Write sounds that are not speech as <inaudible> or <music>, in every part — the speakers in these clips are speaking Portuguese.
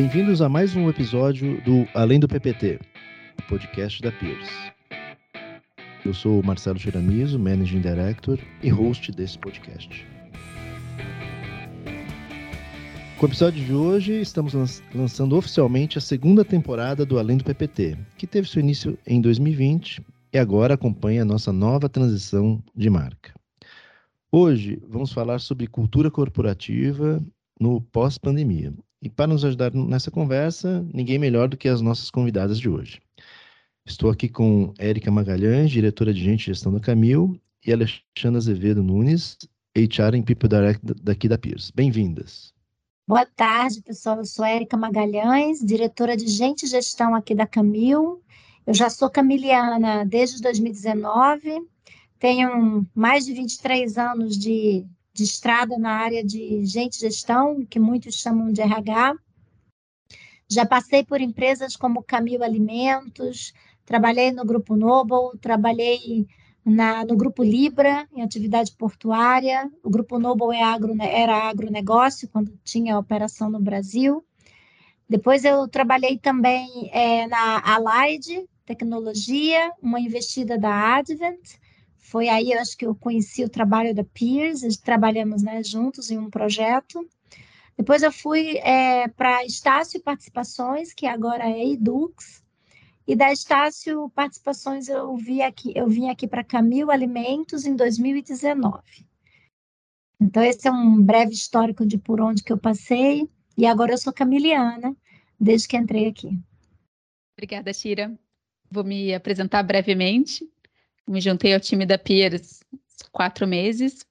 Bem-vindos a mais um episódio do Além do PPT, podcast da Peers. Eu sou o Marcelo Tiramiso, Managing Director e host desse podcast. Com o episódio de hoje, estamos lançando oficialmente a segunda temporada do Além do PPT, que teve seu início em 2020 e agora acompanha a nossa nova transição de marca. Hoje vamos falar sobre cultura corporativa no pós-pandemia e para nos ajudar nessa conversa, ninguém melhor do que as nossas convidadas de hoje. Estou aqui com Érica Magalhães, diretora de Gente e Gestão da Camil, e Alexandra Azevedo Nunes, HR em People Direct daqui da Peers. Bem-vindas. Boa tarde, pessoal. Eu sou Érica Magalhães, diretora de Gente e Gestão aqui da Camil. Eu já sou camiliana desde 2019, tenho mais de 23 anos de de estrada na área de gente gestão, que muitos chamam de RH. Já passei por empresas como Camil Alimentos, trabalhei no Grupo Noble, trabalhei na, no Grupo Libra, em atividade portuária. O Grupo Noble é agro, era agronegócio, quando tinha operação no Brasil. Depois eu trabalhei também é, na Allied Tecnologia, uma investida da Advent, foi aí, eu acho que eu conheci o trabalho da Peers, trabalhamos né, juntos em um projeto. Depois eu fui é, para Estácio Participações, que agora é Edux, e da Estácio Participações eu, vi aqui, eu vim aqui para Camil Alimentos em 2019. Então, esse é um breve histórico de por onde que eu passei, e agora eu sou camiliana, desde que entrei aqui. Obrigada, Shira. Vou me apresentar brevemente me juntei ao time da Piers quatro meses.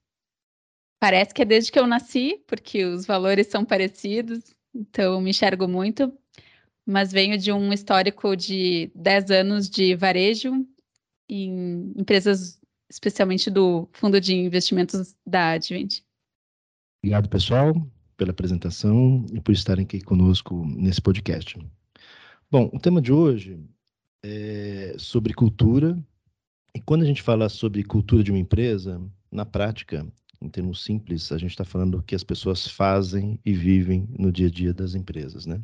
Parece que é desde que eu nasci, porque os valores são parecidos, então me enxergo muito. Mas venho de um histórico de 10 anos de varejo em empresas, especialmente do fundo de investimentos da Advent. Obrigado, pessoal, pela apresentação e por estarem aqui conosco nesse podcast. Bom, o tema de hoje é sobre cultura e quando a gente fala sobre cultura de uma empresa, na prática, em termos simples, a gente está falando do que as pessoas fazem e vivem no dia a dia das empresas, né?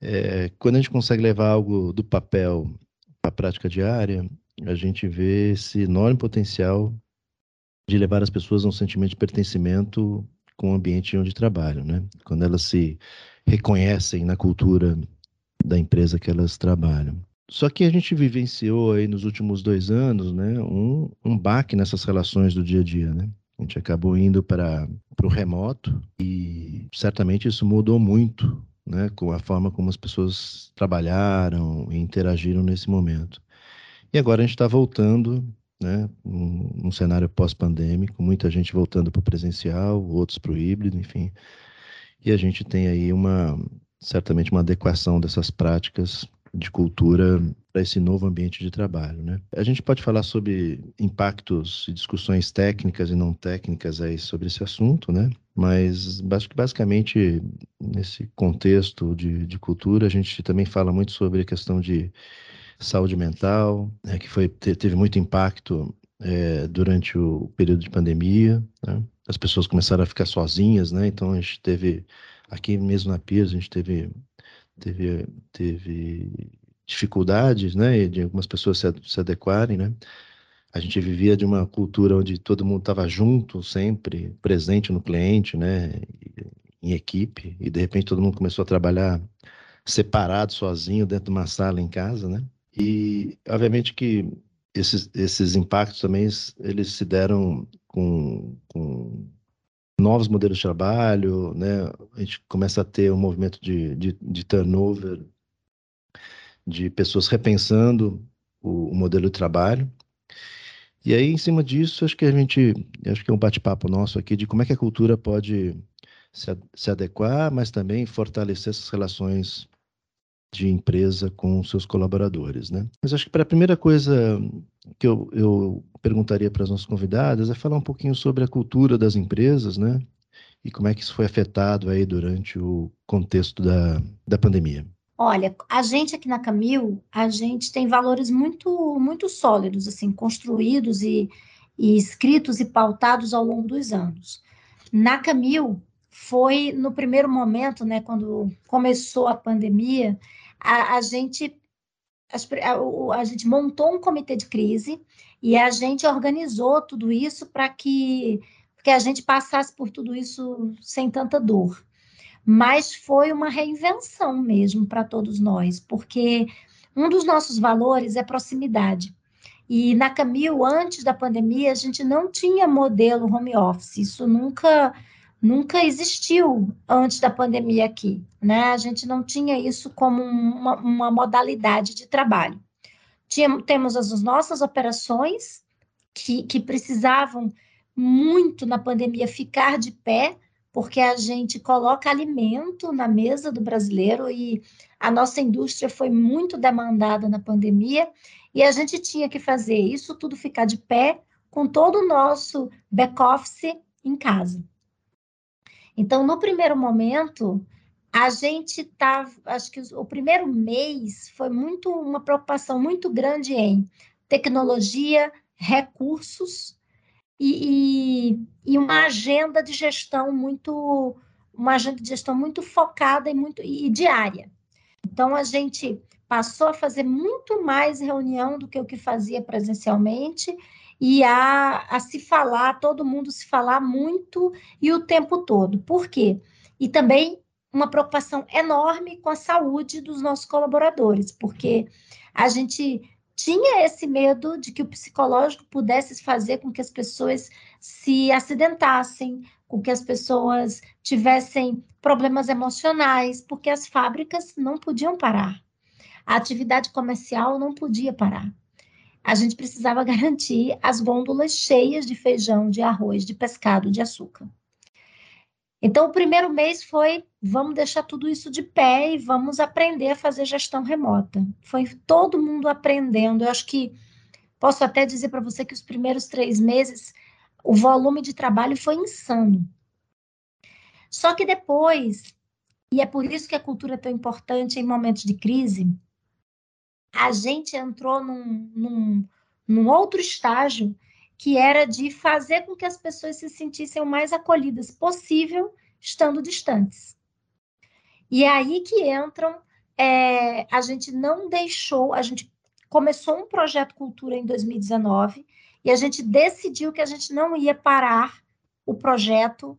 É, quando a gente consegue levar algo do papel para a prática diária, a gente vê esse enorme potencial de levar as pessoas a um sentimento de pertencimento com o ambiente onde trabalham, né? Quando elas se reconhecem na cultura da empresa que elas trabalham. Só que a gente vivenciou aí nos últimos dois anos, né, um, um baque nessas relações do dia a dia, né? A gente acabou indo para o remoto e certamente isso mudou muito, né, com a forma como as pessoas trabalharam e interagiram nesse momento. E agora a gente está voltando, né, num, num cenário pós-pandêmico, muita gente voltando para o presencial, outros para o híbrido, enfim. E a gente tem aí uma, certamente uma adequação dessas práticas de cultura para esse novo ambiente de trabalho. Né? A gente pode falar sobre impactos e discussões técnicas e não técnicas aí sobre esse assunto, né? mas basicamente nesse contexto de, de cultura a gente também fala muito sobre a questão de saúde mental, né, que foi, teve muito impacto é, durante o período de pandemia. Né? As pessoas começaram a ficar sozinhas, né? então a gente teve, aqui mesmo na Piers, a gente teve teve, teve dificuldades, né, de algumas pessoas se, se adequarem, né. A gente vivia de uma cultura onde todo mundo estava junto, sempre presente no cliente, né, em equipe, e de repente todo mundo começou a trabalhar separado, sozinho, dentro de uma sala em casa, né. E obviamente que esses, esses impactos também eles se deram com, com novos modelos de trabalho, né? A gente começa a ter um movimento de, de, de turnover, de pessoas repensando o, o, modelo de trabalho. E aí, em cima disso, acho que a gente, acho que é um bate-papo nosso aqui de como é que a cultura pode se, se adequar, mas também fortalecer essas relações de empresa com seus colaboradores, né? Mas acho que para a primeira coisa que eu, eu perguntaria para as nossas convidadas é falar um pouquinho sobre a cultura das empresas, né? E como é que isso foi afetado aí durante o contexto da, da pandemia. Olha, a gente aqui na Camil, a gente tem valores muito, muito sólidos, assim, construídos e, e escritos e pautados ao longo dos anos. Na Camil, foi no primeiro momento, né, quando começou a pandemia, a, a gente a, gente montou um comitê de crise e a gente organizou tudo isso para que, que a gente passasse por tudo isso sem tanta dor. Mas foi uma reinvenção mesmo para todos nós, porque um dos nossos valores é proximidade. E na Camil, antes da pandemia, a gente não tinha modelo home office. Isso nunca nunca existiu antes da pandemia aqui, né? A gente não tinha isso como uma, uma modalidade de trabalho. Tinha, temos as nossas operações que, que precisavam muito na pandemia ficar de pé, porque a gente coloca alimento na mesa do brasileiro e a nossa indústria foi muito demandada na pandemia e a gente tinha que fazer isso tudo ficar de pé com todo o nosso back-office em casa. Então, no primeiro momento, a gente estava, acho que o primeiro mês foi muito uma preocupação muito grande em tecnologia, recursos e, e, e, uma agenda de gestão muito, uma agenda de gestão muito focada e muito e diária. Então a gente passou a fazer muito mais reunião do que o que fazia presencialmente e a, a se falar, todo mundo se falar muito e o tempo todo. Por quê? E também uma preocupação enorme com a saúde dos nossos colaboradores, porque a gente tinha esse medo de que o psicológico pudesse fazer com que as pessoas se acidentassem, com que as pessoas tivessem problemas emocionais, porque as fábricas não podiam parar a atividade comercial não podia parar. A gente precisava garantir as gôndolas cheias de feijão, de arroz, de pescado, de açúcar. Então, o primeiro mês foi: vamos deixar tudo isso de pé e vamos aprender a fazer gestão remota. Foi todo mundo aprendendo. Eu acho que posso até dizer para você que os primeiros três meses o volume de trabalho foi insano. Só que depois, e é por isso que a cultura é tão importante em momentos de crise, a gente entrou num, num, num outro estágio que era de fazer com que as pessoas se sentissem o mais acolhidas possível, estando distantes. E é aí que entram, é, a gente não deixou, a gente começou um projeto Cultura em 2019 e a gente decidiu que a gente não ia parar o projeto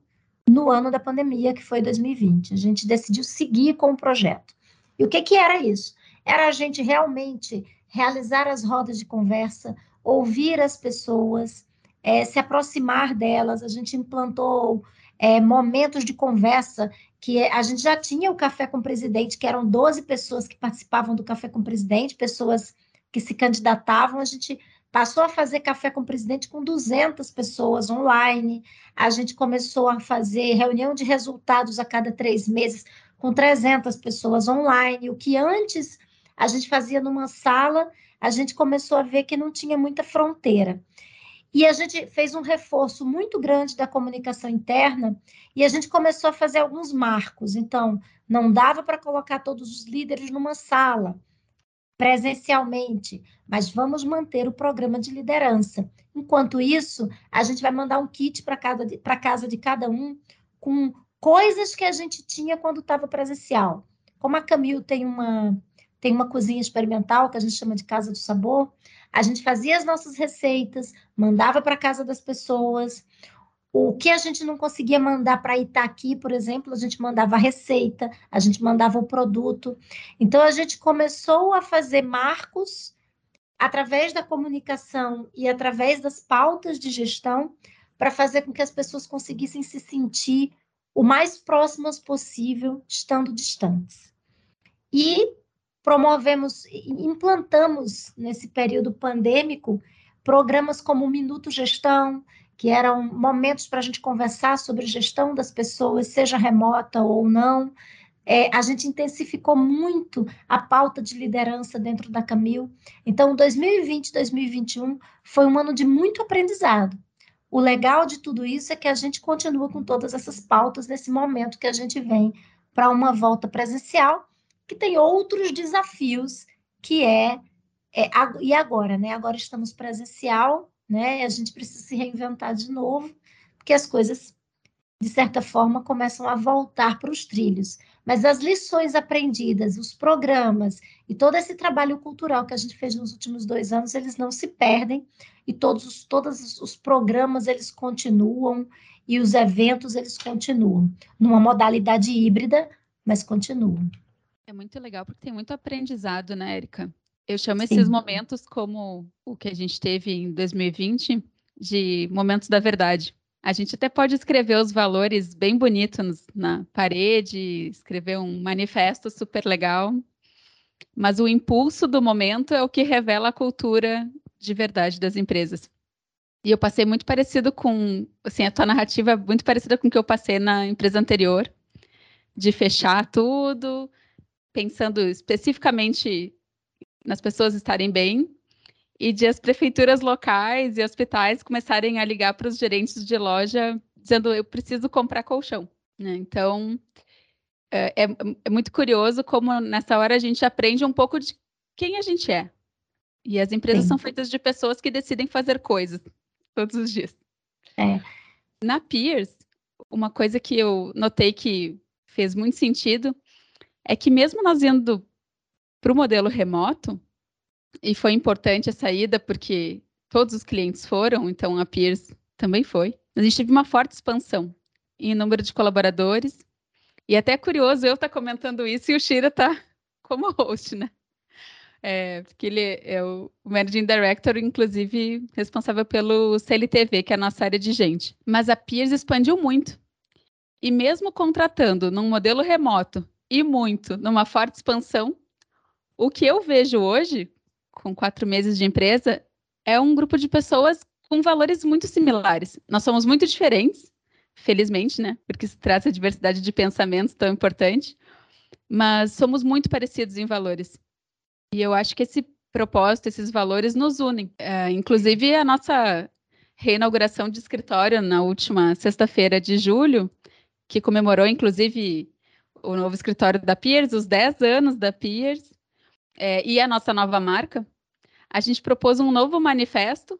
no ano da pandemia, que foi 2020. A gente decidiu seguir com o projeto. E o que, que era isso? Era a gente realmente realizar as rodas de conversa, ouvir as pessoas, é, se aproximar delas. A gente implantou é, momentos de conversa que a gente já tinha o Café com o Presidente, que eram 12 pessoas que participavam do Café com o Presidente, pessoas que se candidatavam. A gente passou a fazer Café com o Presidente com 200 pessoas online. A gente começou a fazer reunião de resultados a cada três meses com 300 pessoas online, o que antes a gente fazia numa sala, a gente começou a ver que não tinha muita fronteira. E a gente fez um reforço muito grande da comunicação interna e a gente começou a fazer alguns marcos. Então, não dava para colocar todos os líderes numa sala presencialmente, mas vamos manter o programa de liderança. Enquanto isso, a gente vai mandar um kit para casa, de cada um com coisas que a gente tinha quando estava presencial. Como a Camil tem uma tem uma cozinha experimental que a gente chama de Casa do Sabor. A gente fazia as nossas receitas, mandava para casa das pessoas. O que a gente não conseguia mandar para Itaqui, por exemplo, a gente mandava a receita, a gente mandava o produto. Então, a gente começou a fazer marcos através da comunicação e através das pautas de gestão para fazer com que as pessoas conseguissem se sentir o mais próximas possível, estando distantes. E promovemos, implantamos nesse período pandêmico programas como Minuto Gestão, que eram momentos para a gente conversar sobre gestão das pessoas, seja remota ou não. É, a gente intensificou muito a pauta de liderança dentro da Camil. Então, 2020 2021 foi um ano de muito aprendizado. O legal de tudo isso é que a gente continua com todas essas pautas nesse momento que a gente vem para uma volta presencial que tem outros desafios, que é, é e agora, né? Agora estamos presencial, né? A gente precisa se reinventar de novo, porque as coisas de certa forma, começam a voltar para os trilhos. Mas as lições aprendidas, os programas e todo esse trabalho cultural que a gente fez nos últimos dois anos, eles não se perdem e todos os, todos os programas eles continuam e os eventos eles continuam numa modalidade híbrida, mas continuam. É muito legal porque tem muito aprendizado, né, Érica? Eu chamo Sim. esses momentos como o que a gente teve em 2020 de momentos da verdade. A gente até pode escrever os valores bem bonitos na parede, escrever um manifesto super legal, mas o impulso do momento é o que revela a cultura de verdade das empresas. E eu passei muito parecido com, assim, a tua narrativa é muito parecida com o que eu passei na empresa anterior, de fechar tudo, pensando especificamente nas pessoas estarem bem, e de as prefeituras locais e hospitais começarem a ligar para os gerentes de loja dizendo eu preciso comprar colchão. Né? Então é, é, é, muito curioso como nessa hora a gente aprende um pouco de quem a gente é. E as empresas Sim. são feitas de pessoas que decidem fazer coisas todos os dias. É. Na Peers, uma coisa que eu notei que fez muito sentido é que mesmo nós indo para o modelo remoto, e foi importante a saída porque todos os clientes foram, então a Peers também foi. A gente teve uma forte expansão em número de colaboradores. E até é curioso eu estar tá comentando isso e o Shira está <laughs> como host, né? É, porque ele é o Managing Director, inclusive responsável pelo CLTV, que é a nossa área de gente. Mas a Peers expandiu muito. E mesmo contratando num modelo remoto e muito, numa forte expansão, o que eu vejo hoje, com quatro meses de empresa, é um grupo de pessoas com valores muito similares. Nós somos muito diferentes, felizmente, né? Porque se trata de diversidade de pensamentos tão importante, mas somos muito parecidos em valores. E eu acho que esse propósito, esses valores nos unem. É, inclusive, a nossa reinauguração de escritório na última sexta-feira de julho, que comemorou, inclusive, o novo escritório da Peers, os 10 anos da Peers, é, e a nossa nova marca, a gente propôs um novo manifesto,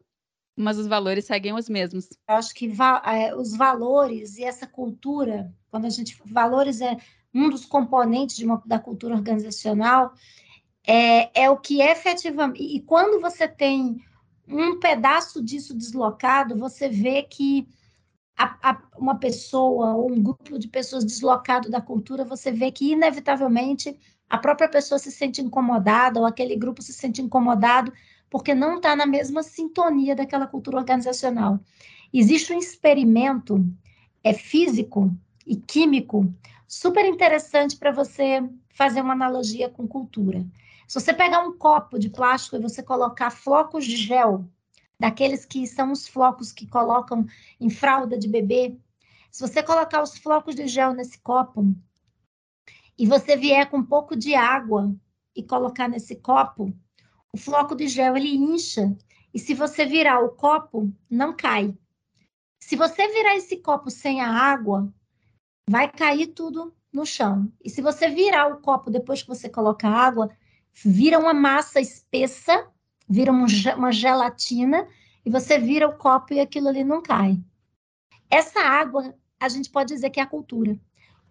mas os valores seguem os mesmos. Eu acho que va é, os valores e essa cultura, quando a gente valores é um dos componentes uma, da cultura organizacional, é, é o que efetivamente. E quando você tem um pedaço disso deslocado, você vê que a, a, uma pessoa ou um grupo de pessoas deslocado da cultura, você vê que, inevitavelmente, a própria pessoa se sente incomodada ou aquele grupo se sente incomodado porque não está na mesma sintonia daquela cultura organizacional. Existe um experimento é físico e químico super interessante para você fazer uma analogia com cultura. Se você pegar um copo de plástico e você colocar flocos de gel, daqueles que são os flocos que colocam em fralda de bebê, se você colocar os flocos de gel nesse copo e você vier com um pouco de água e colocar nesse copo, o floco de gel ele incha e se você virar o copo, não cai. Se você virar esse copo sem a água, vai cair tudo no chão. E se você virar o copo depois que você coloca a água, vira uma massa espessa, vira uma gelatina e você vira o copo e aquilo ali não cai. Essa água, a gente pode dizer que é a cultura.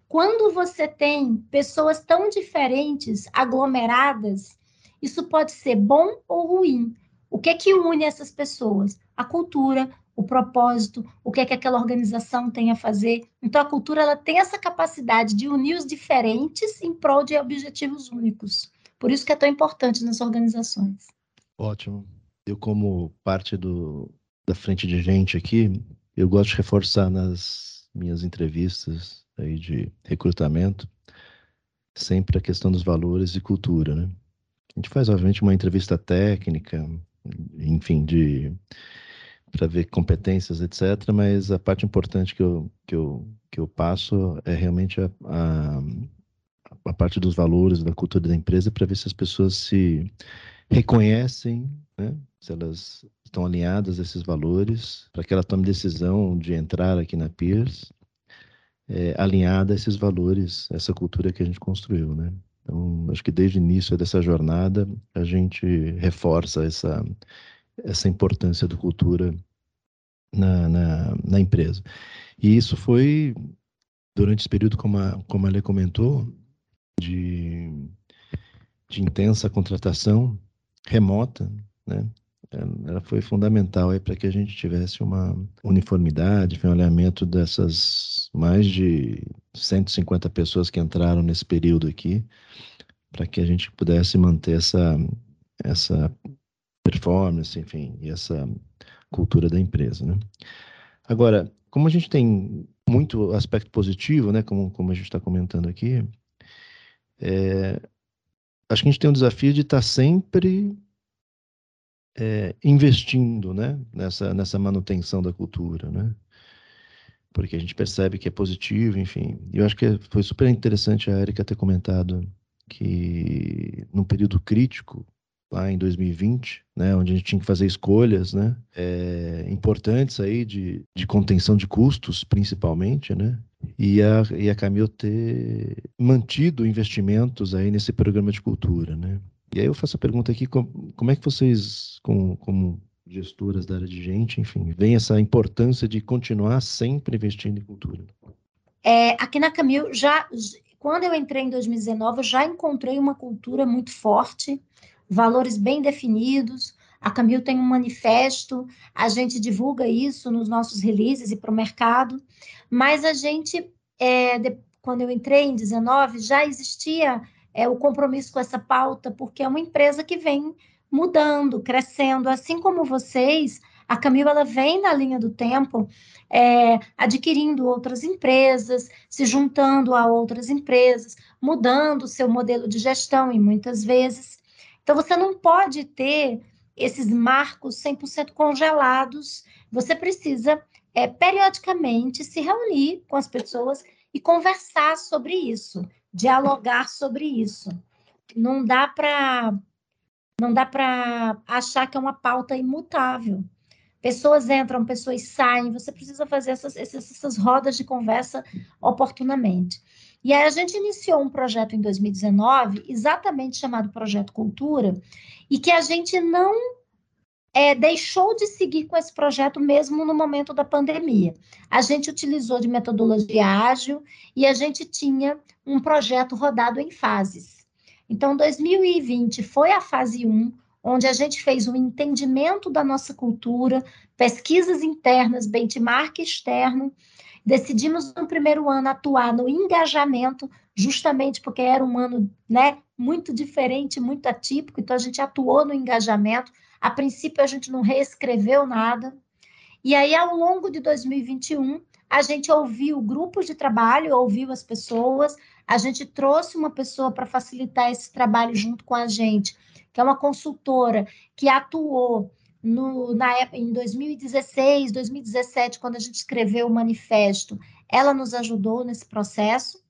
Quando você tem pessoas tão diferentes, aglomeradas, isso pode ser bom ou ruim. O que é que une essas pessoas? A cultura, o propósito, o que é que aquela organização tem a fazer. Então, a cultura ela tem essa capacidade de unir os diferentes em prol de objetivos únicos. Por isso que é tão importante nas organizações. Ótimo. Eu, como parte do, da frente de gente aqui, eu gosto de reforçar nas minhas entrevistas aí de recrutamento, sempre a questão dos valores e cultura, né? A gente faz, obviamente, uma entrevista técnica, enfim, de para ver competências, etc. Mas a parte importante que eu, que eu, que eu passo é realmente a, a, a parte dos valores, da cultura da empresa, para ver se as pessoas se reconhecem, né? se elas estão alinhadas a esses valores, para que ela tome decisão de entrar aqui na Peers é, alinhada a esses valores, essa cultura que a gente construiu, né? Então, acho que desde o início dessa jornada a gente reforça essa essa importância da cultura na, na, na empresa. E isso foi, durante esse período, como a, como a Lê comentou, de, de intensa contratação remota, né? ela foi fundamental para que a gente tivesse uma uniformidade, um olhamento dessas mais de 150 pessoas que entraram nesse período aqui, para que a gente pudesse manter essa, essa performance, enfim, e essa cultura da empresa. Né? Agora, como a gente tem muito aspecto positivo, né, como, como a gente está comentando aqui, é, acho que a gente tem um desafio de estar tá sempre é, investindo né, nessa, nessa manutenção da cultura, né? Porque a gente percebe que é positivo, enfim. Eu acho que foi super interessante a Erika ter comentado que num período crítico, lá em 2020, né, onde a gente tinha que fazer escolhas, né, é, importantes aí de, de contenção de custos, principalmente, né, e a, e a Camil ter mantido investimentos aí nesse programa de cultura, né. E aí eu faço a pergunta aqui, como, como é que vocês, como, como gestoras da área de gente, enfim, veem essa importância de continuar sempre investindo em cultura? É, aqui na Camil, já, quando eu entrei em 2019, eu já encontrei uma cultura muito forte, valores bem definidos. A Camil tem um manifesto, a gente divulga isso nos nossos releases e para o mercado, mas a gente, é, de, quando eu entrei em 19, já existia é, o compromisso com essa pauta, porque é uma empresa que vem mudando, crescendo, assim como vocês, a Camila ela vem na linha do tempo, é, adquirindo outras empresas, se juntando a outras empresas, mudando o seu modelo de gestão, e muitas vezes. Então, você não pode ter esses marcos 100% congelados, você precisa, é, periodicamente, se reunir com as pessoas e conversar sobre isso dialogar sobre isso. Não dá para não dá para achar que é uma pauta imutável. Pessoas entram, pessoas saem, você precisa fazer essas, essas, essas rodas de conversa oportunamente. E aí a gente iniciou um projeto em 2019, exatamente chamado Projeto Cultura, e que a gente não é, deixou de seguir com esse projeto mesmo no momento da pandemia. A gente utilizou de metodologia ágil e a gente tinha um projeto rodado em fases. Então, 2020 foi a fase 1, onde a gente fez um entendimento da nossa cultura, pesquisas internas, benchmark externo. Decidimos no primeiro ano atuar no engajamento, justamente porque era um ano né, muito diferente, muito atípico, então a gente atuou no engajamento a princípio, a gente não reescreveu nada. E aí, ao longo de 2021, a gente ouviu grupos de trabalho, ouviu as pessoas, a gente trouxe uma pessoa para facilitar esse trabalho junto com a gente, que é uma consultora que atuou no, na época, em 2016, 2017, quando a gente escreveu o manifesto, ela nos ajudou nesse processo.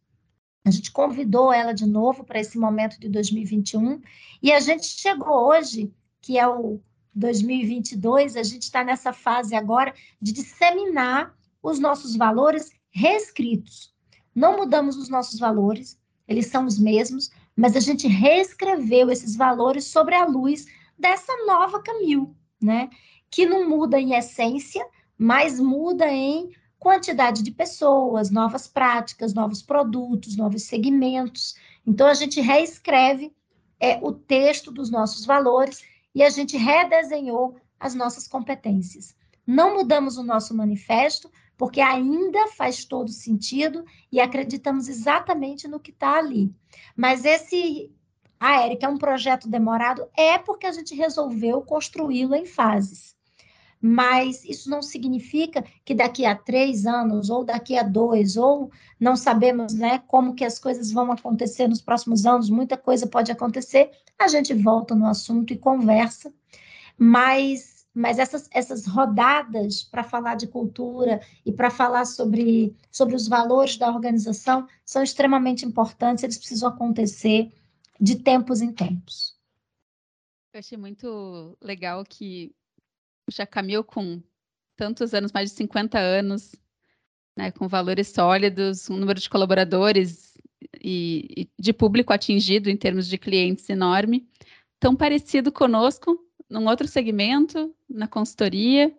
A gente convidou ela de novo para esse momento de 2021 e a gente chegou hoje que é o 2022, a gente está nessa fase agora de disseminar os nossos valores reescritos. Não mudamos os nossos valores, eles são os mesmos, mas a gente reescreveu esses valores sobre a luz dessa nova Camil, né? Que não muda em essência, mas muda em quantidade de pessoas, novas práticas, novos produtos, novos segmentos. Então a gente reescreve é, o texto dos nossos valores e a gente redesenhou as nossas competências. Não mudamos o nosso manifesto, porque ainda faz todo sentido e acreditamos exatamente no que está ali. Mas esse, a Érica, é um projeto demorado, é porque a gente resolveu construí-lo em fases. Mas isso não significa que daqui a três anos, ou daqui a dois, ou não sabemos né, como que as coisas vão acontecer nos próximos anos, muita coisa pode acontecer, a gente volta no assunto e conversa, mas, mas essas, essas rodadas para falar de cultura e para falar sobre, sobre os valores da organização são extremamente importantes, eles precisam acontecer de tempos em tempos. Eu achei muito legal que já caminhou com tantos anos, mais de 50 anos, né, com valores sólidos, um número de colaboradores e, e, de público atingido em termos de clientes enorme, tão parecido conosco num outro segmento, na consultoria,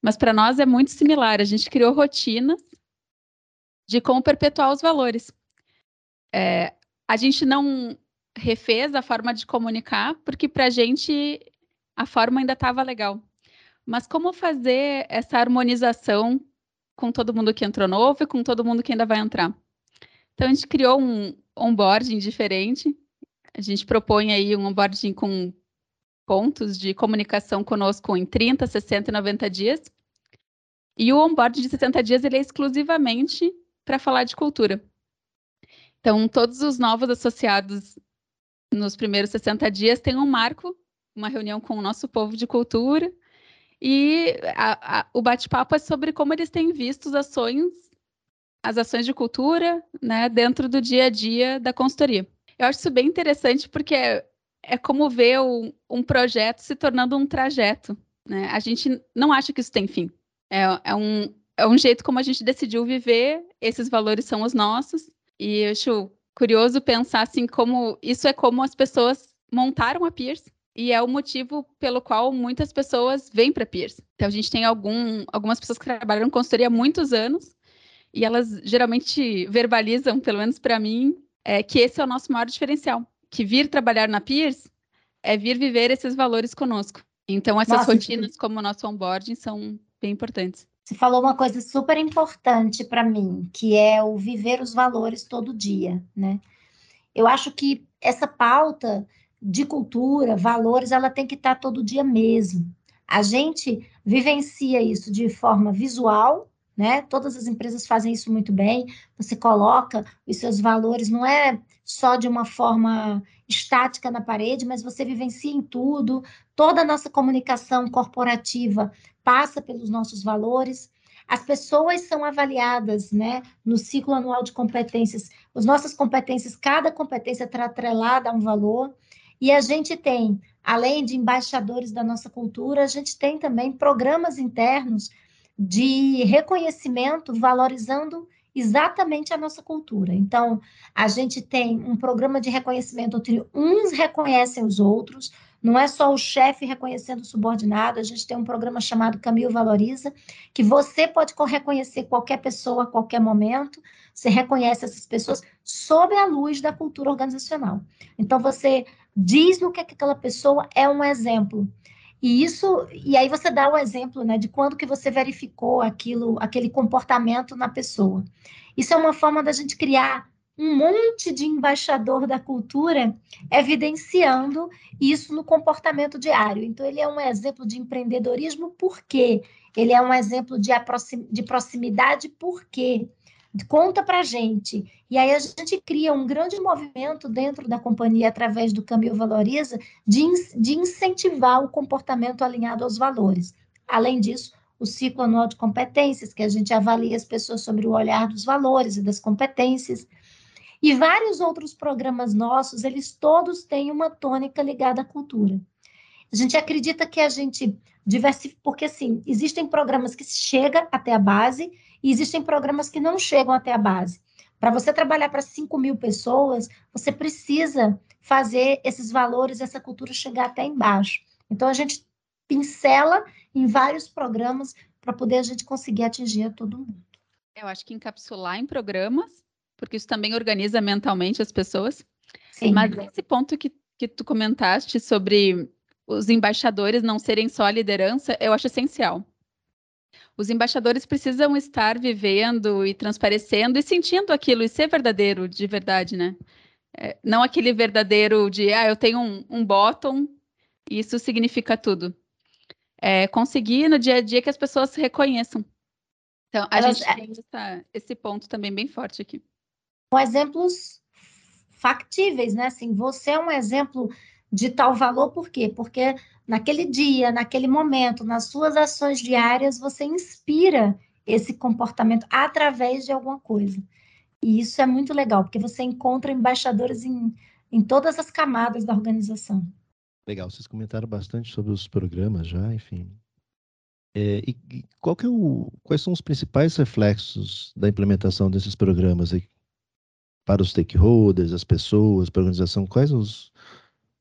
mas para nós é muito similar. A gente criou rotinas de como perpetuar os valores. É, a gente não refez a forma de comunicar, porque para a gente a forma ainda estava legal. Mas como fazer essa harmonização com todo mundo que entrou novo e com todo mundo que ainda vai entrar? Então, a gente criou um onboarding diferente. A gente propõe aí um onboarding com pontos de comunicação conosco em 30, 60 e 90 dias. E o onboarding de 60 dias ele é exclusivamente para falar de cultura. Então, todos os novos associados nos primeiros 60 dias têm um marco, uma reunião com o nosso povo de cultura, e a, a, o bate-papo é sobre como eles têm visto as ações, as ações de cultura, né, dentro do dia a dia da consultoria. Eu acho isso bem interessante porque é, é como ver um, um, projeto se tornando um trajeto. Né? A gente não acha que isso tem fim. É, é, um, é um jeito como a gente decidiu viver, esses valores são os nossos, e eu acho curioso pensar assim como isso é como as pessoas montaram a Pierce e é o motivo pelo qual muitas pessoas vêm para Pierce. Então a gente tem algum, algumas pessoas que trabalham em consultoria há muitos anos e elas geralmente verbalizam, pelo menos para mim, é, que esse é o nosso maior diferencial, que vir trabalhar na Pierce é vir viver esses valores conosco. Então essas Nossa, rotinas como o nosso onboarding são bem importantes. Você falou uma coisa super importante para mim, que é o viver os valores todo dia, né? Eu acho que essa pauta de cultura, valores, ela tem que estar todo dia mesmo. A gente vivencia isso de forma visual, né? Todas as empresas fazem isso muito bem. Você coloca os seus valores, não é só de uma forma estática na parede, mas você vivencia em tudo. Toda a nossa comunicação corporativa passa pelos nossos valores. As pessoas são avaliadas, né, no ciclo anual de competências. As nossas competências, cada competência está atrelada a um valor. E a gente tem, além de embaixadores da nossa cultura, a gente tem também programas internos de reconhecimento, valorizando exatamente a nossa cultura. Então, a gente tem um programa de reconhecimento onde uns reconhecem os outros, não é só o chefe reconhecendo o subordinado, a gente tem um programa chamado Camil Valoriza, que você pode reconhecer qualquer pessoa a qualquer momento, você reconhece essas pessoas sob a luz da cultura organizacional. Então, você diz no que, é que aquela pessoa é um exemplo. E isso, e aí você dá o exemplo, né, de quando que você verificou aquilo, aquele comportamento na pessoa. Isso é uma forma da gente criar um monte de embaixador da cultura evidenciando isso no comportamento diário. Então, ele é um exemplo de empreendedorismo, por quê? Ele é um exemplo de, de proximidade, por quê? Conta para gente. E aí a gente cria um grande movimento dentro da companhia, através do Camil Valoriza, de, de incentivar o comportamento alinhado aos valores. Além disso, o ciclo anual de competências, que a gente avalia as pessoas sobre o olhar dos valores e das competências. E vários outros programas nossos, eles todos têm uma tônica ligada à cultura. A gente acredita que a gente diversifica, porque assim, existem programas que chegam até a base e existem programas que não chegam até a base. Para você trabalhar para 5 mil pessoas, você precisa fazer esses valores, essa cultura chegar até embaixo. Então, a gente pincela em vários programas para poder a gente conseguir atingir a todo mundo. Eu acho que encapsular em programas, porque isso também organiza mentalmente as pessoas. Sim. Mas esse ponto que, que tu comentaste sobre os embaixadores não serem só a liderança, eu acho essencial. Os embaixadores precisam estar vivendo e transparecendo e sentindo aquilo e ser verdadeiro de verdade, né? É, não aquele verdadeiro de, ah, eu tenho um, um bottom, isso significa tudo. É, conseguir no dia a dia que as pessoas reconheçam. Então, a Elas, gente é tem essa, esse ponto também bem forte aqui. Com exemplos factíveis, né? Assim, você é um exemplo de tal valor, por quê? Porque naquele dia, naquele momento, nas suas ações diárias, você inspira esse comportamento através de alguma coisa. E isso é muito legal, porque você encontra embaixadores em, em todas as camadas da organização. Legal, vocês comentaram bastante sobre os programas já, enfim. É, e, qual que é o, quais são os principais reflexos da implementação desses programas aí, para os stakeholders, as pessoas, para a organização? Quais os,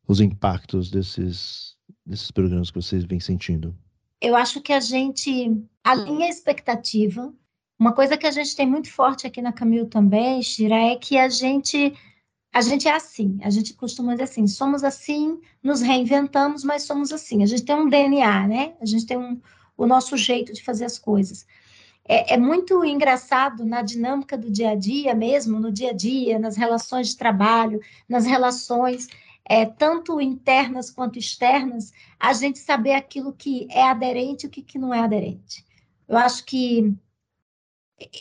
os impactos desses, desses programas que vocês vêm sentindo? eu acho que a gente alinha a expectativa. Uma coisa que a gente tem muito forte aqui na Camil também, Shira, é que a gente a gente é assim, a gente costuma dizer assim, somos assim, nos reinventamos, mas somos assim. A gente tem um DNA, né? A gente tem um, o nosso jeito de fazer as coisas. É, é, muito engraçado na dinâmica do dia a dia mesmo, no dia a dia, nas relações de trabalho, nas relações é, tanto internas quanto externas, a gente saber aquilo que é aderente e o que, que não é aderente. Eu acho que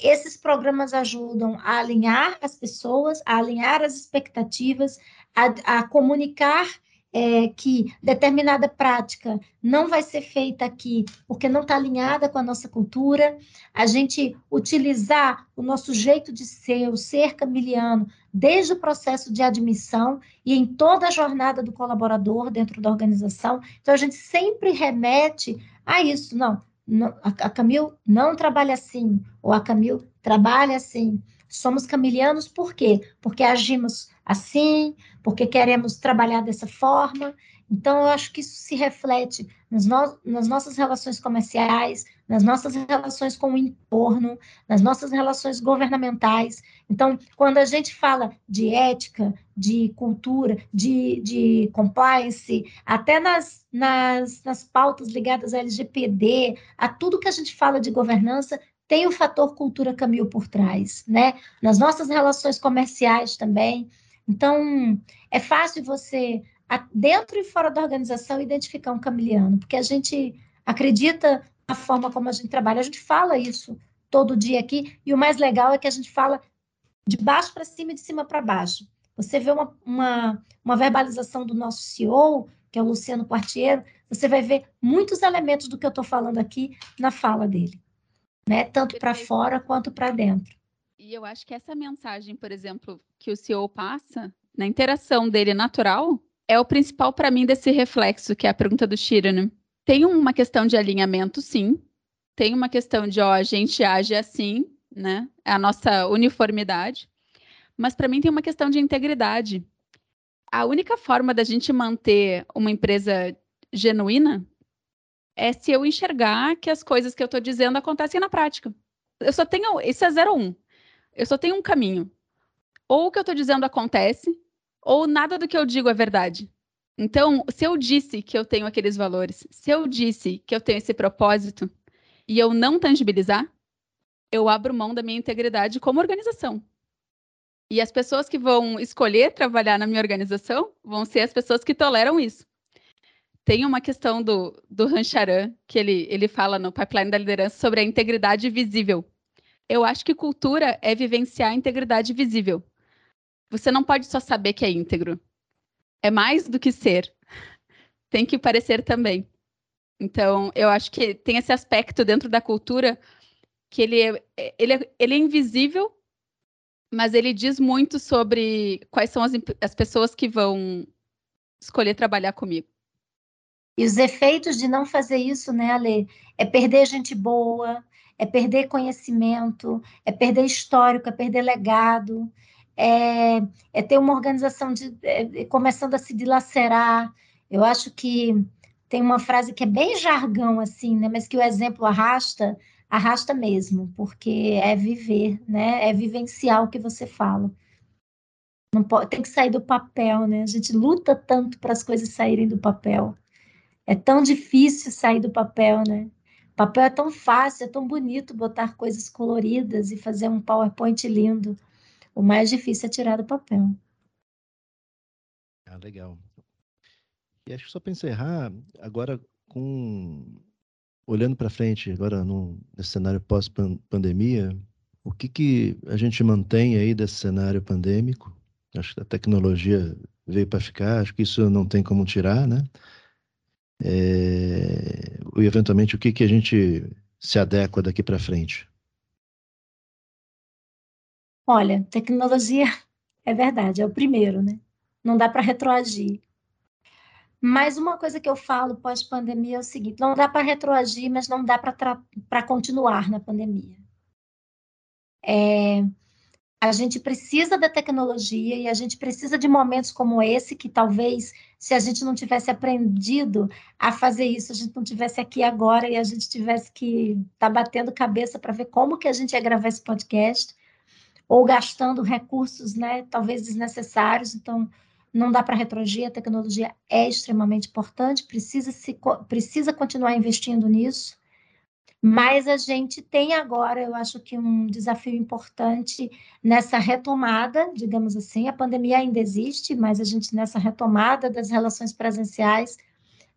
esses programas ajudam a alinhar as pessoas, a alinhar as expectativas, a, a comunicar é, que determinada prática não vai ser feita aqui porque não está alinhada com a nossa cultura, a gente utilizar o nosso jeito de ser, o ser camiliano, desde o processo de admissão e em toda a jornada do colaborador dentro da organização. Então, a gente sempre remete a isso, não, não a, Camil não trabalha assim, ou a Camil trabalha assim. Somos camilianos por quê? Porque agimos assim, porque queremos trabalhar dessa forma. Então, eu acho que isso se reflete nas, no nas nossas relações comerciais, nas nossas relações com o entorno, nas nossas relações governamentais. Então, quando a gente fala de ética, de cultura, de, de compliance, até nas, nas, nas pautas ligadas à LGPD, a tudo que a gente fala de governança, tem o fator cultura Camil por trás, né? Nas nossas relações comerciais também. Então, é fácil você, dentro e fora da organização, identificar um camiliano, porque a gente acredita na forma como a gente trabalha. A gente fala isso todo dia aqui, e o mais legal é que a gente fala de baixo para cima e de cima para baixo. Você vê uma, uma, uma verbalização do nosso CEO, que é o Luciano Quartiero, você vai ver muitos elementos do que eu estou falando aqui na fala dele né? Tanto para fora quanto para dentro. E eu acho que essa mensagem, por exemplo, que o CEO passa na interação dele natural, é o principal para mim desse reflexo, que é a pergunta do Shiran. Tem uma questão de alinhamento, sim. Tem uma questão de, ó, a gente age assim, né? É a nossa uniformidade. Mas para mim tem uma questão de integridade. A única forma da gente manter uma empresa genuína é se eu enxergar que as coisas que eu estou dizendo acontecem na prática. Eu só tenho. Isso é zero um. Eu só tenho um caminho. Ou o que eu estou dizendo acontece, ou nada do que eu digo é verdade. Então, se eu disse que eu tenho aqueles valores, se eu disse que eu tenho esse propósito e eu não tangibilizar, eu abro mão da minha integridade como organização. E as pessoas que vão escolher trabalhar na minha organização vão ser as pessoas que toleram isso. Tem uma questão do, do Rancharan, que ele, ele fala no Pipeline da Liderança sobre a integridade visível. Eu acho que cultura é vivenciar a integridade visível. Você não pode só saber que é íntegro. É mais do que ser. Tem que parecer também. Então, eu acho que tem esse aspecto dentro da cultura que ele é, ele é, ele é invisível, mas ele diz muito sobre quais são as, as pessoas que vão escolher trabalhar comigo. E os efeitos de não fazer isso, né, Ale? É perder gente boa, é perder conhecimento, é perder histórico, é perder legado, é, é ter uma organização de, é, começando a se dilacerar. Eu acho que tem uma frase que é bem jargão, assim, né, mas que o exemplo arrasta, arrasta mesmo, porque é viver, né, é vivenciar o que você fala. Não pode, tem que sair do papel, né? A gente luta tanto para as coisas saírem do papel. É tão difícil sair do papel, né? Papel é tão fácil, é tão bonito botar coisas coloridas e fazer um PowerPoint lindo. O mais difícil é tirar do papel. Ah, legal. E acho que só para encerrar, agora com olhando para frente, agora no, nesse cenário pós-pandemia, o que, que a gente mantém aí desse cenário pandêmico? Acho que a tecnologia veio para ficar, acho que isso não tem como tirar, né? É, e eventualmente o que, que a gente se adequa daqui para frente? Olha, tecnologia <laughs> é verdade, é o primeiro, né? Não dá para retroagir. Mas uma coisa que eu falo pós-pandemia é o seguinte: não dá para retroagir, mas não dá para continuar na pandemia. É, a gente precisa da tecnologia e a gente precisa de momentos como esse, que talvez, se a gente não tivesse aprendido a fazer isso, a gente não tivesse aqui agora e a gente tivesse que estar tá batendo cabeça para ver como que a gente ia gravar esse podcast, ou gastando recursos, né, talvez desnecessários. Então, não dá para retroagir, a tecnologia é extremamente importante, precisa, se, precisa continuar investindo nisso. Mas a gente tem agora, eu acho que um desafio importante nessa retomada, digamos assim. A pandemia ainda existe, mas a gente nessa retomada das relações presenciais,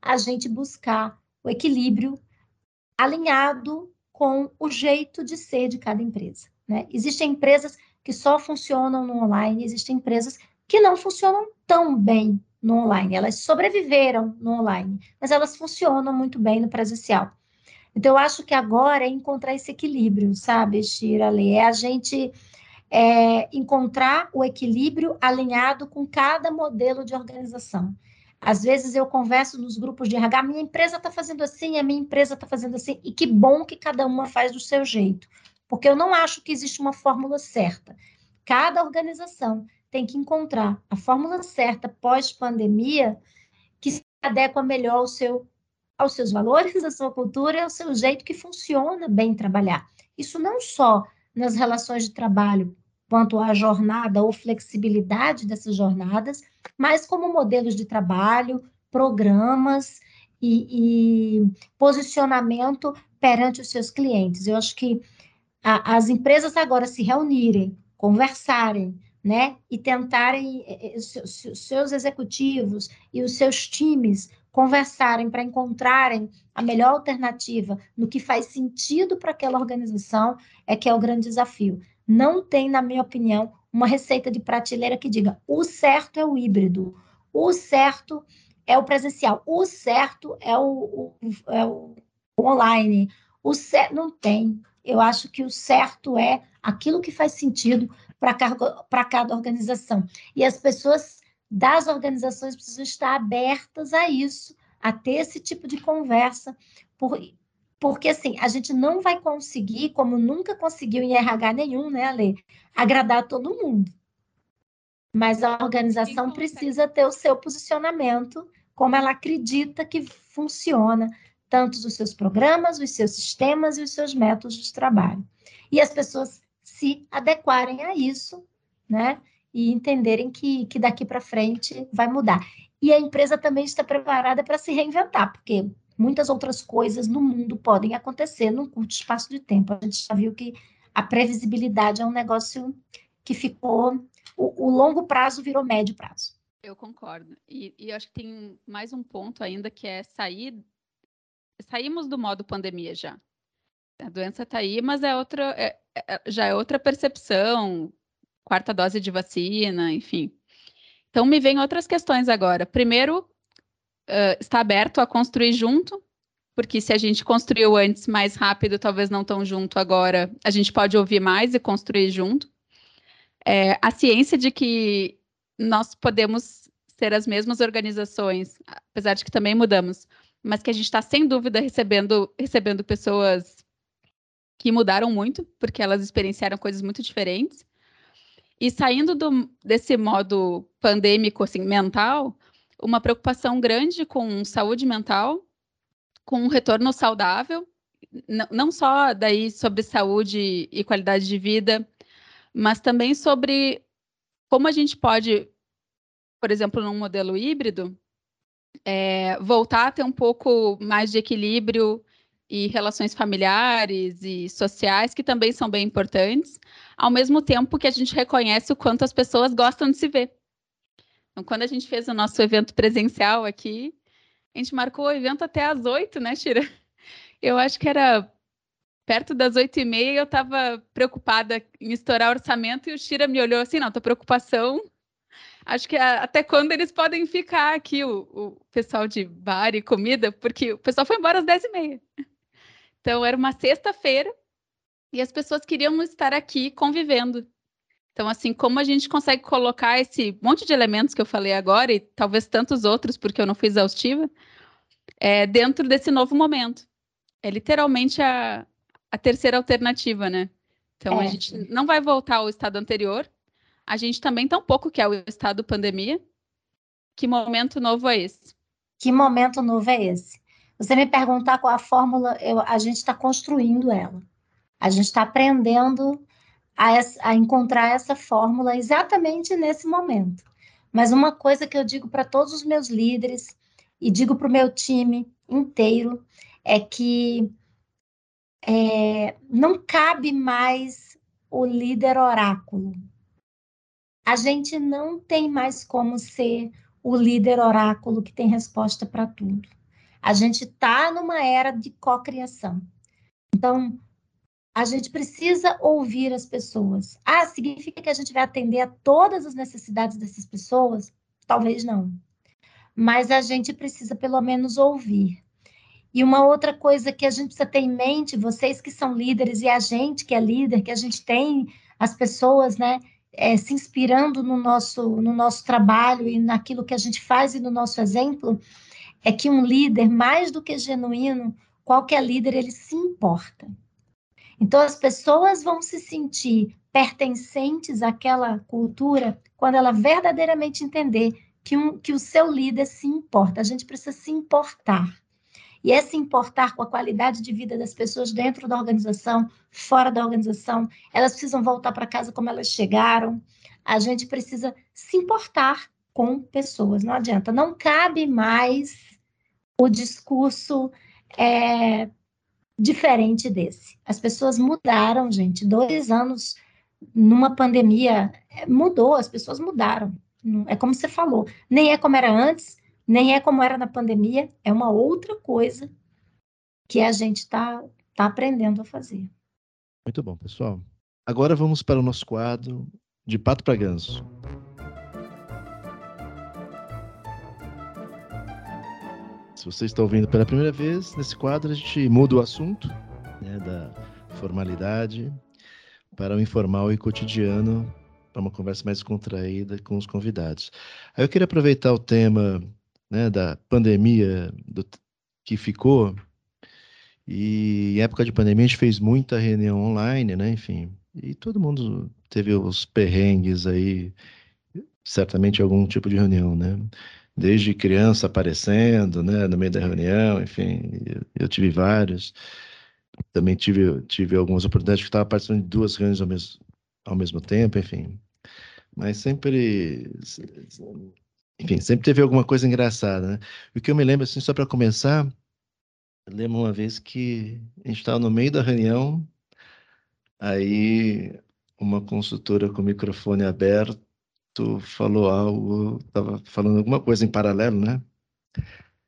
a gente buscar o equilíbrio alinhado com o jeito de ser de cada empresa. Né? Existem empresas que só funcionam no online, existem empresas que não funcionam tão bem no online. Elas sobreviveram no online, mas elas funcionam muito bem no presencial. Então, eu acho que agora é encontrar esse equilíbrio, sabe, Shirley? É a gente é, encontrar o equilíbrio alinhado com cada modelo de organização. Às vezes eu converso nos grupos de RH, minha empresa está fazendo assim, a minha empresa está fazendo assim, e que bom que cada uma faz do seu jeito, porque eu não acho que existe uma fórmula certa. Cada organização tem que encontrar a fórmula certa pós-pandemia que se adequa melhor ao seu aos seus valores, à sua cultura e ao seu jeito que funciona bem trabalhar. Isso não só nas relações de trabalho, quanto à jornada ou flexibilidade dessas jornadas, mas como modelos de trabalho, programas e, e posicionamento perante os seus clientes. Eu acho que a, as empresas agora se reunirem, conversarem, né, e tentarem eh, eh, seus executivos e os seus times conversarem para encontrarem a melhor alternativa no que faz sentido para aquela organização é que é o grande desafio. Não tem, na minha opinião, uma receita de prateleira que diga o certo é o híbrido, o certo é o presencial, o certo é o, o, é o online, o certo não tem. Eu acho que o certo é aquilo que faz sentido para cada organização. E as pessoas das organizações precisam estar abertas a isso, a ter esse tipo de conversa, por, porque assim, a gente não vai conseguir, como nunca conseguiu em RH nenhum, né, Ale, agradar todo mundo. Mas a organização precisa ter o seu posicionamento, como ela acredita que funciona, tanto os seus programas, os seus sistemas e os seus métodos de trabalho. E as pessoas se adequarem a isso, né? E entenderem que, que daqui para frente vai mudar. E a empresa também está preparada para se reinventar, porque muitas outras coisas no mundo podem acontecer num curto espaço de tempo. A gente já viu que a previsibilidade é um negócio que ficou. O, o longo prazo virou médio prazo. Eu concordo. E, e acho que tem mais um ponto ainda que é sair. Saímos do modo pandemia já. A doença está aí, mas é outra, é, é, já é outra percepção, quarta dose de vacina, enfim. Então, me vêm outras questões agora. Primeiro, uh, está aberto a construir junto, porque se a gente construiu antes mais rápido, talvez não tão junto agora, a gente pode ouvir mais e construir junto. É, a ciência de que nós podemos ser as mesmas organizações, apesar de que também mudamos, mas que a gente está sem dúvida recebendo, recebendo pessoas que mudaram muito, porque elas experienciaram coisas muito diferentes. E saindo do, desse modo pandêmico, assim, mental, uma preocupação grande com saúde mental, com um retorno saudável, não só daí sobre saúde e qualidade de vida, mas também sobre como a gente pode, por exemplo, num modelo híbrido, é, voltar a ter um pouco mais de equilíbrio e relações familiares e sociais, que também são bem importantes, ao mesmo tempo que a gente reconhece o quanto as pessoas gostam de se ver. Então, quando a gente fez o nosso evento presencial aqui, a gente marcou o evento até às oito, né, Tira? Eu acho que era perto das oito e meia, eu estava preocupada em estourar orçamento e o Shira me olhou assim, não, tua preocupação, acho que até quando eles podem ficar aqui, o, o pessoal de bar e comida, porque o pessoal foi embora às dez e meia. Então, era uma sexta-feira, e as pessoas queriam estar aqui convivendo. Então, assim, como a gente consegue colocar esse monte de elementos que eu falei agora, e talvez tantos outros, porque eu não fui exaustiva, é, dentro desse novo momento. É literalmente a, a terceira alternativa, né? Então, é. a gente não vai voltar ao estado anterior. A gente também tampouco quer o estado pandemia. Que momento novo é esse? Que momento novo é esse? Você me perguntar qual a fórmula, eu, a gente está construindo ela. A gente está aprendendo a, a encontrar essa fórmula exatamente nesse momento. Mas uma coisa que eu digo para todos os meus líderes e digo para o meu time inteiro é que é, não cabe mais o líder oráculo. A gente não tem mais como ser o líder oráculo que tem resposta para tudo. A gente está numa era de cocriação. Então, a gente precisa ouvir as pessoas. Ah, significa que a gente vai atender a todas as necessidades dessas pessoas? Talvez não. Mas a gente precisa pelo menos ouvir. E uma outra coisa que a gente precisa ter em mente, vocês que são líderes e a gente que é líder, que a gente tem as pessoas, né, é, se inspirando no nosso, no nosso trabalho e naquilo que a gente faz e no nosso exemplo, é que um líder, mais do que genuíno, qualquer líder, ele se importa. Então, as pessoas vão se sentir pertencentes àquela cultura quando ela verdadeiramente entender que, um, que o seu líder se importa. A gente precisa se importar. E é se importar com a qualidade de vida das pessoas dentro da organização, fora da organização. Elas precisam voltar para casa como elas chegaram. A gente precisa se importar com pessoas. Não adianta. Não cabe mais o discurso é, diferente desse. As pessoas mudaram, gente. Dois anos numa pandemia é, mudou, as pessoas mudaram. É como você falou, nem é como era antes, nem é como era na pandemia, é uma outra coisa que a gente está tá aprendendo a fazer. Muito bom, pessoal. Agora vamos para o nosso quadro de pato para ganso. Se você está ouvindo pela primeira vez, nesse quadro a gente muda o assunto né, da formalidade para o informal e cotidiano, para uma conversa mais contraída com os convidados. Aí eu queria aproveitar o tema né, da pandemia do, que ficou, e em época de pandemia a gente fez muita reunião online, né, enfim, e todo mundo teve os perrengues aí, certamente algum tipo de reunião, né? Desde criança aparecendo, né, no meio da reunião, enfim, eu, tive vários. Também tive, tive algumas oportunidades que estava participando de duas reuniões ao mesmo, ao mesmo tempo, enfim. Mas sempre, enfim, sempre teve alguma coisa engraçada, né? O que eu me lembro, assim, só para começar, eu lembro uma vez que a gente estava no meio da reunião, aí uma consultora com o microfone aberto tu falou algo, estava falando alguma coisa em paralelo, né?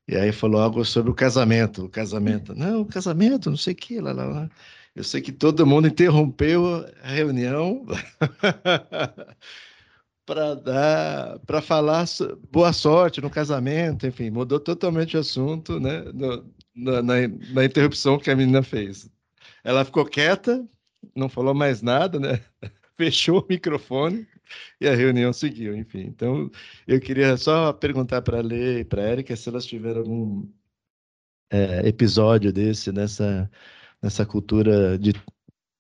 E aí falou algo sobre o casamento, o casamento. Não, o casamento, não sei o que, lá, lá, lá. Eu sei que todo mundo interrompeu a reunião <laughs> para dar, para falar boa sorte no casamento, enfim, mudou totalmente o assunto, né? No, na, na, na interrupção que a menina fez. Ela ficou quieta, não falou mais nada, né? <laughs> Fechou o microfone <laughs> e a reunião seguiu, enfim. Então, eu queria só perguntar para a Lê e para a Érica se elas tiveram algum é, episódio desse nessa, nessa cultura de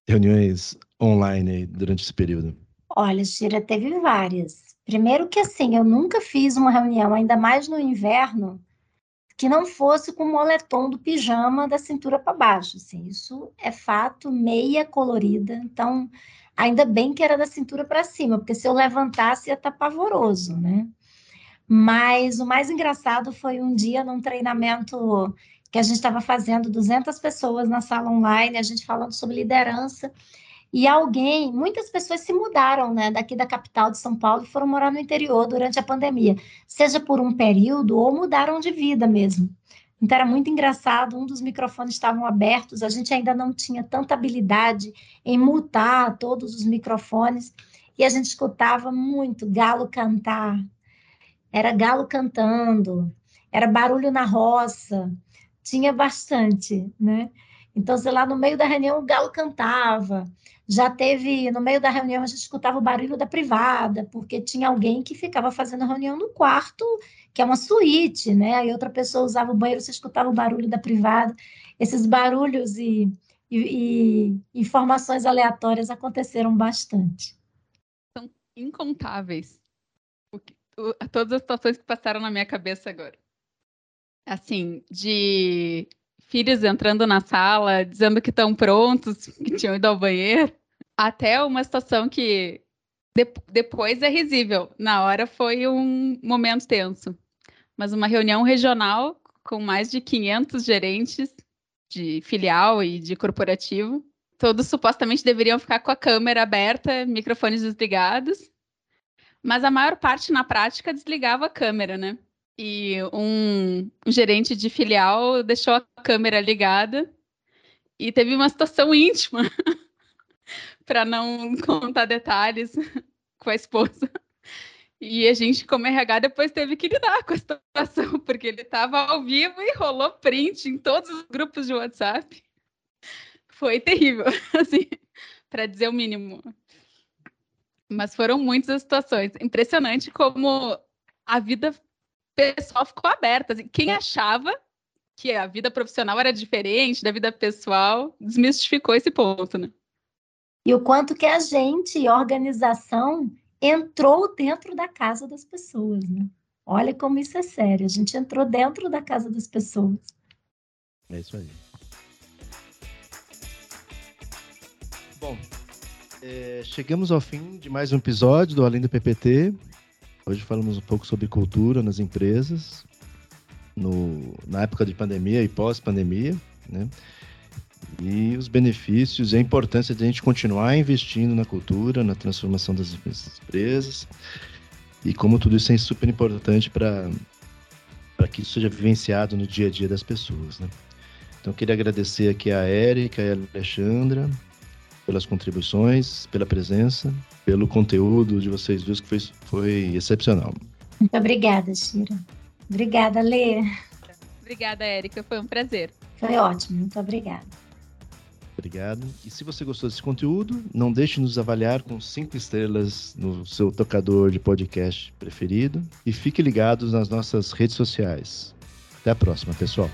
reuniões online durante esse período. Olha, Gira, teve várias. Primeiro que assim, eu nunca fiz uma reunião, ainda mais no inverno, que não fosse com o moletom do pijama da cintura para baixo. Assim, isso é fato, meia colorida. Então, Ainda bem que era da cintura para cima, porque se eu levantasse ia estar tá pavoroso, né? Mas o mais engraçado foi um dia num treinamento que a gente estava fazendo 200 pessoas na sala online, a gente falando sobre liderança, e alguém, muitas pessoas se mudaram, né, daqui da capital de São Paulo e foram morar no interior durante a pandemia, seja por um período ou mudaram de vida mesmo. Então era muito engraçado, um dos microfones estavam abertos, a gente ainda não tinha tanta habilidade em mutar todos os microfones, e a gente escutava muito galo cantar. Era galo cantando, era barulho na roça, tinha bastante, né? Então, sei lá, no meio da reunião o galo cantava. Já teve, no meio da reunião, a gente escutava o barulho da privada, porque tinha alguém que ficava fazendo reunião no quarto, que é uma suíte, né? Aí outra pessoa usava o banheiro, você escutava o barulho da privada. Esses barulhos e, e e, informações aleatórias aconteceram bastante. São incontáveis. Que, o, todas as situações que passaram na minha cabeça agora. Assim, de filhos entrando na sala, dizendo que estão prontos, que tinham ido ao banheiro, até uma situação que de, depois é risível. Na hora foi um momento tenso. Mas uma reunião regional com mais de 500 gerentes de filial e de corporativo. Todos supostamente deveriam ficar com a câmera aberta, microfones desligados. Mas a maior parte, na prática, desligava a câmera, né? E um, gerente de filial deixou a câmera ligada e teve uma situação <laughs> íntima, <laughs> para não <laughs> contar detalhes, com a esposa. E a gente, como RH, depois teve que lidar com a situação, porque ele estava ao vivo e rolou print em todos os grupos de WhatsApp. Foi terrível, assim, para dizer o mínimo. Mas foram muitas situações. Impressionante como a vida pessoal ficou aberta. Assim, quem achava que a vida profissional era diferente da vida pessoal, desmistificou esse ponto, né? E o quanto que a gente, organização, entrou dentro da casa das pessoas, né? Olha como isso é sério. A gente entrou dentro da casa das pessoas. É isso aí. Bom, é, chegamos ao fim de mais um episódio do Além do PPT. Hoje falamos um pouco sobre cultura nas empresas, no, na época de pandemia e pós-pandemia, né? E os benefícios e a importância de a gente continuar investindo na cultura, na transformação das empresas, e como tudo isso é super importante para que isso seja vivenciado no dia a dia das pessoas, né? Então, eu queria agradecer aqui a Érica e a Alexandra pelas contribuições, pela presença pelo conteúdo de vocês duas, que foi, foi excepcional. Muito obrigada, Shira. Obrigada, Lê. Obrigada, Érica. Foi um prazer. Foi ótimo. Muito obrigada. Obrigado. E se você gostou desse conteúdo, não deixe de nos avaliar com cinco estrelas no seu tocador de podcast preferido e fique ligados nas nossas redes sociais. Até a próxima, pessoal.